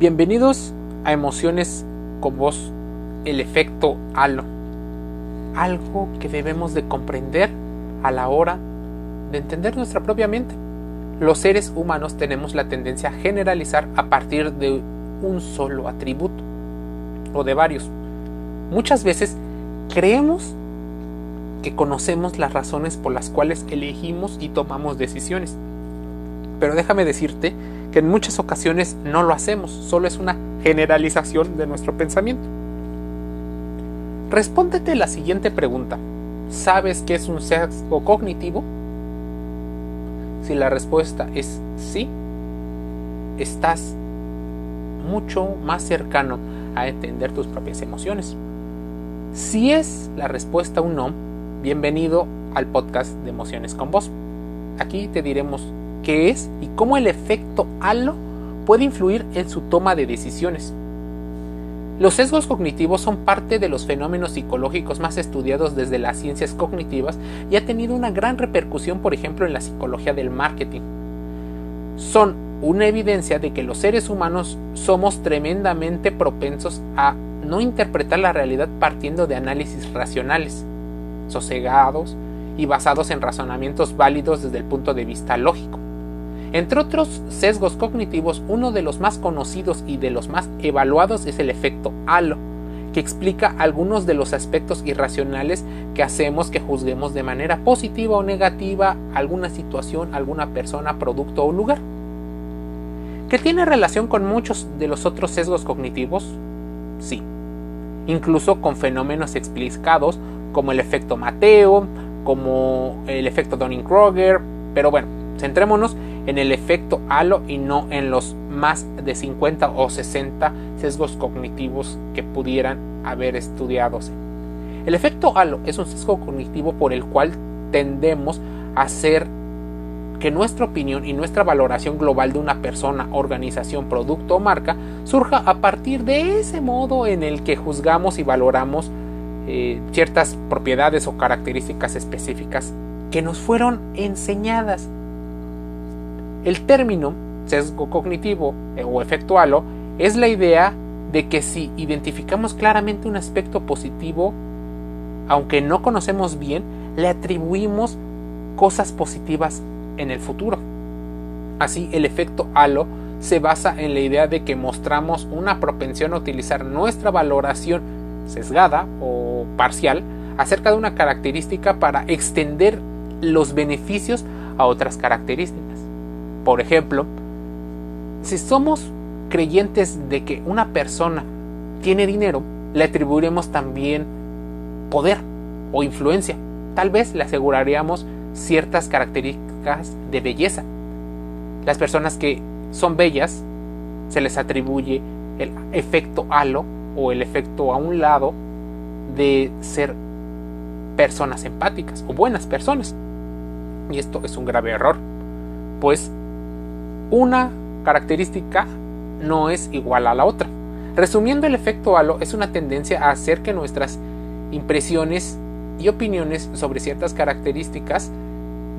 Bienvenidos a Emociones con Vos, el efecto halo. Algo que debemos de comprender a la hora de entender nuestra propia mente. Los seres humanos tenemos la tendencia a generalizar a partir de un solo atributo o de varios. Muchas veces creemos que conocemos las razones por las cuales elegimos y tomamos decisiones. Pero déjame decirte que en muchas ocasiones no lo hacemos, solo es una generalización de nuestro pensamiento. Respóndete la siguiente pregunta. ¿Sabes qué es un sesgo cognitivo? Si la respuesta es sí, estás mucho más cercano a entender tus propias emociones. Si es la respuesta un no, bienvenido al podcast de Emociones con Vos. Aquí te diremos qué es y cómo el efecto halo puede influir en su toma de decisiones. Los sesgos cognitivos son parte de los fenómenos psicológicos más estudiados desde las ciencias cognitivas y ha tenido una gran repercusión, por ejemplo, en la psicología del marketing. Son una evidencia de que los seres humanos somos tremendamente propensos a no interpretar la realidad partiendo de análisis racionales, sosegados y basados en razonamientos válidos desde el punto de vista lógico. Entre otros sesgos cognitivos, uno de los más conocidos y de los más evaluados es el efecto halo, que explica algunos de los aspectos irracionales que hacemos que juzguemos de manera positiva o negativa alguna situación, alguna persona, producto o lugar. ¿Que tiene relación con muchos de los otros sesgos cognitivos? Sí, incluso con fenómenos explicados como el efecto Mateo, como el efecto Dunning-Kruger, pero bueno, centrémonos en el efecto halo y no en los más de 50 o 60 sesgos cognitivos que pudieran haber estudiados. El efecto halo es un sesgo cognitivo por el cual tendemos a hacer que nuestra opinión y nuestra valoración global de una persona, organización, producto o marca surja a partir de ese modo en el que juzgamos y valoramos eh, ciertas propiedades o características específicas que nos fueron enseñadas el término sesgo cognitivo eh, o efecto halo es la idea de que si identificamos claramente un aspecto positivo, aunque no conocemos bien, le atribuimos cosas positivas en el futuro. Así, el efecto halo se basa en la idea de que mostramos una propensión a utilizar nuestra valoración sesgada o parcial acerca de una característica para extender los beneficios a otras características. Por ejemplo, si somos creyentes de que una persona tiene dinero, le atribuiremos también poder o influencia. Tal vez le aseguraríamos ciertas características de belleza. Las personas que son bellas se les atribuye el efecto halo o el efecto a un lado de ser personas empáticas o buenas personas. Y esto es un grave error, pues una característica no es igual a la otra. Resumiendo, el efecto halo es una tendencia a hacer que nuestras impresiones y opiniones sobre ciertas características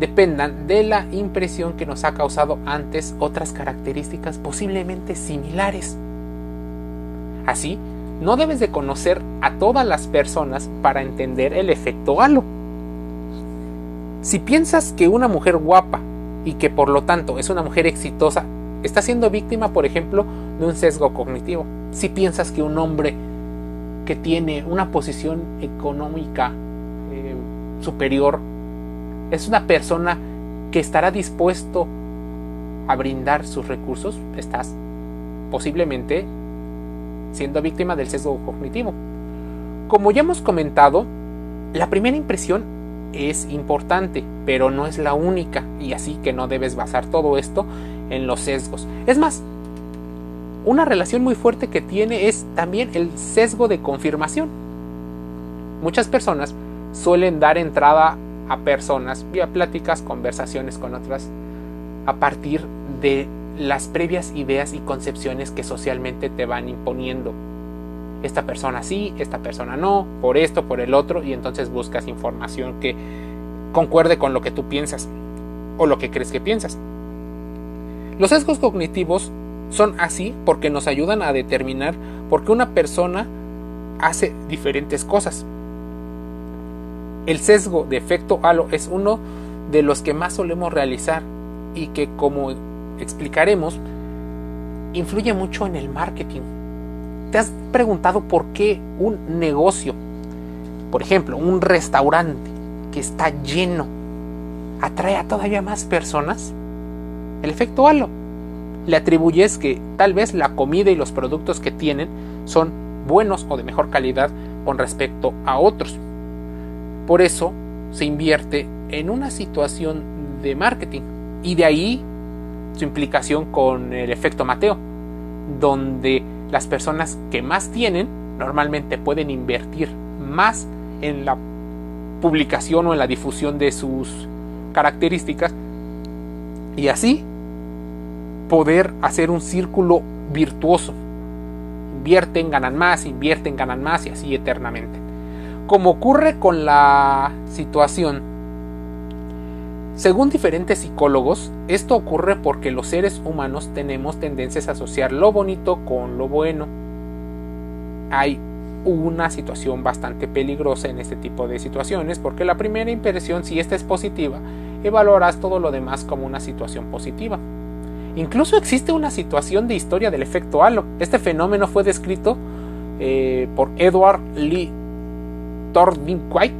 dependan de la impresión que nos ha causado antes otras características posiblemente similares. Así, no debes de conocer a todas las personas para entender el efecto halo. Si piensas que una mujer guapa y que por lo tanto es una mujer exitosa, está siendo víctima, por ejemplo, de un sesgo cognitivo. Si piensas que un hombre que tiene una posición económica eh, superior es una persona que estará dispuesto a brindar sus recursos, estás posiblemente siendo víctima del sesgo cognitivo. Como ya hemos comentado, la primera impresión es importante, pero no es la única, y así que no debes basar todo esto en los sesgos. Es más, una relación muy fuerte que tiene es también el sesgo de confirmación. Muchas personas suelen dar entrada a personas vía pláticas, conversaciones con otras, a partir de las previas ideas y concepciones que socialmente te van imponiendo esta persona sí, esta persona no, por esto, por el otro, y entonces buscas información que concuerde con lo que tú piensas o lo que crees que piensas. Los sesgos cognitivos son así porque nos ayudan a determinar por qué una persona hace diferentes cosas. El sesgo de efecto halo es uno de los que más solemos realizar y que como explicaremos influye mucho en el marketing. ¿Te has preguntado por qué un negocio, por ejemplo, un restaurante que está lleno, atrae a todavía más personas? El efecto halo. Le atribuyes que tal vez la comida y los productos que tienen son buenos o de mejor calidad con respecto a otros. Por eso se invierte en una situación de marketing y de ahí su implicación con el efecto Mateo, donde las personas que más tienen normalmente pueden invertir más en la publicación o en la difusión de sus características y así poder hacer un círculo virtuoso. Invierten, ganan más, invierten, ganan más y así eternamente. Como ocurre con la situación, según diferentes psicólogos, esto ocurre porque los seres humanos tenemos tendencias a asociar lo bonito con lo bueno. Hay una situación bastante peligrosa en este tipo de situaciones porque la primera impresión, si esta es positiva, evaluarás todo lo demás como una situación positiva. Incluso existe una situación de historia del efecto halo. Este fenómeno fue descrito eh, por Edward Lee Thorndike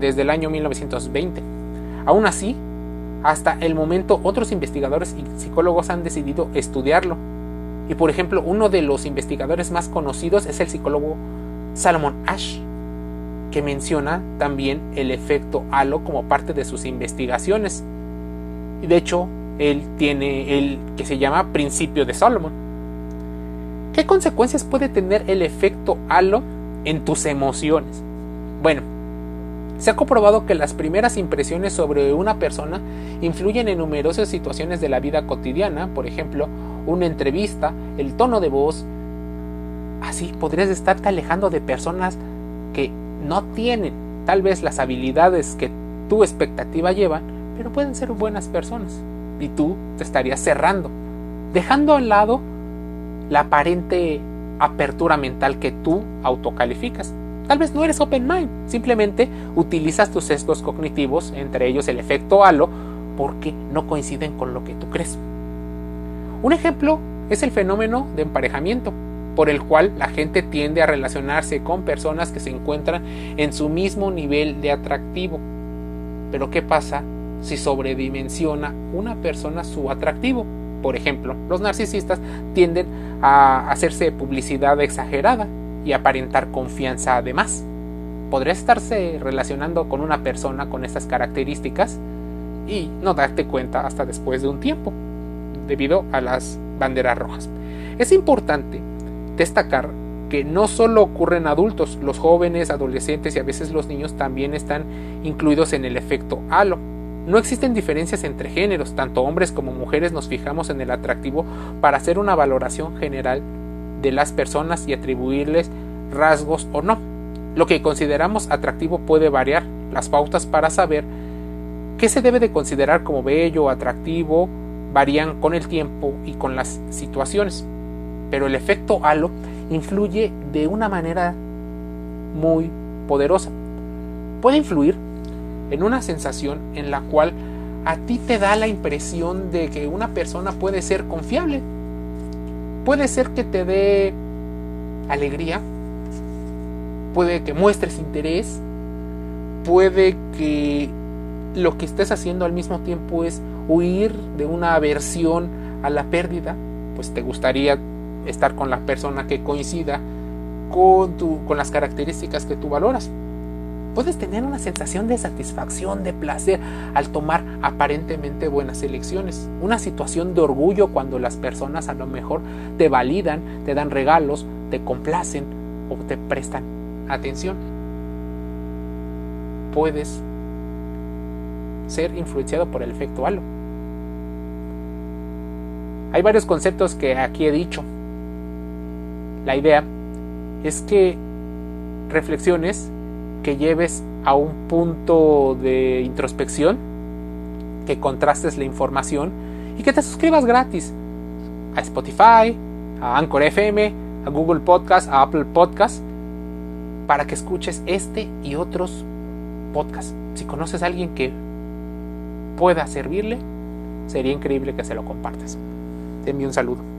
desde el año 1920. Aún así, hasta el momento otros investigadores y psicólogos han decidido estudiarlo. Y por ejemplo, uno de los investigadores más conocidos es el psicólogo Salomon Ash, que menciona también el efecto halo como parte de sus investigaciones. Y de hecho, él tiene el que se llama principio de Solomon. ¿Qué consecuencias puede tener el efecto halo en tus emociones? Bueno, se ha comprobado que las primeras impresiones sobre una persona influyen en numerosas situaciones de la vida cotidiana, por ejemplo, una entrevista, el tono de voz. Así podrías estarte alejando de personas que no tienen tal vez las habilidades que tu expectativa lleva, pero pueden ser buenas personas y tú te estarías cerrando, dejando a un lado la aparente apertura mental que tú autocalificas. Tal vez no eres open mind, simplemente utilizas tus sesgos cognitivos, entre ellos el efecto halo, porque no coinciden con lo que tú crees. Un ejemplo es el fenómeno de emparejamiento, por el cual la gente tiende a relacionarse con personas que se encuentran en su mismo nivel de atractivo. Pero ¿qué pasa si sobredimensiona una persona su atractivo? Por ejemplo, los narcisistas tienden a hacerse publicidad exagerada y aparentar confianza además. Podría estarse relacionando con una persona con estas características y no darte cuenta hasta después de un tiempo, debido a las banderas rojas. Es importante destacar que no solo ocurren adultos, los jóvenes, adolescentes y a veces los niños también están incluidos en el efecto halo. No existen diferencias entre géneros, tanto hombres como mujeres nos fijamos en el atractivo para hacer una valoración general de las personas y atribuirles rasgos o no. Lo que consideramos atractivo puede variar. Las pautas para saber qué se debe de considerar como bello o atractivo varían con el tiempo y con las situaciones. Pero el efecto halo influye de una manera muy poderosa. Puede influir en una sensación en la cual a ti te da la impresión de que una persona puede ser confiable. Puede ser que te dé alegría, puede que muestres interés, puede que lo que estés haciendo al mismo tiempo es huir de una aversión a la pérdida, pues te gustaría estar con la persona que coincida con, tu, con las características que tú valoras. Puedes tener una sensación de satisfacción, de placer al tomar aparentemente buenas elecciones. Una situación de orgullo cuando las personas a lo mejor te validan, te dan regalos, te complacen o te prestan atención. Puedes ser influenciado por el efecto halo. Hay varios conceptos que aquí he dicho. La idea es que reflexiones que lleves a un punto de introspección, que contrastes la información y que te suscribas gratis. a Spotify, a Anchor FM, a Google Podcast, a Apple Podcast, para que escuches este y otros podcasts. Si conoces a alguien que pueda servirle, sería increíble que se lo compartas. Te envío un saludo.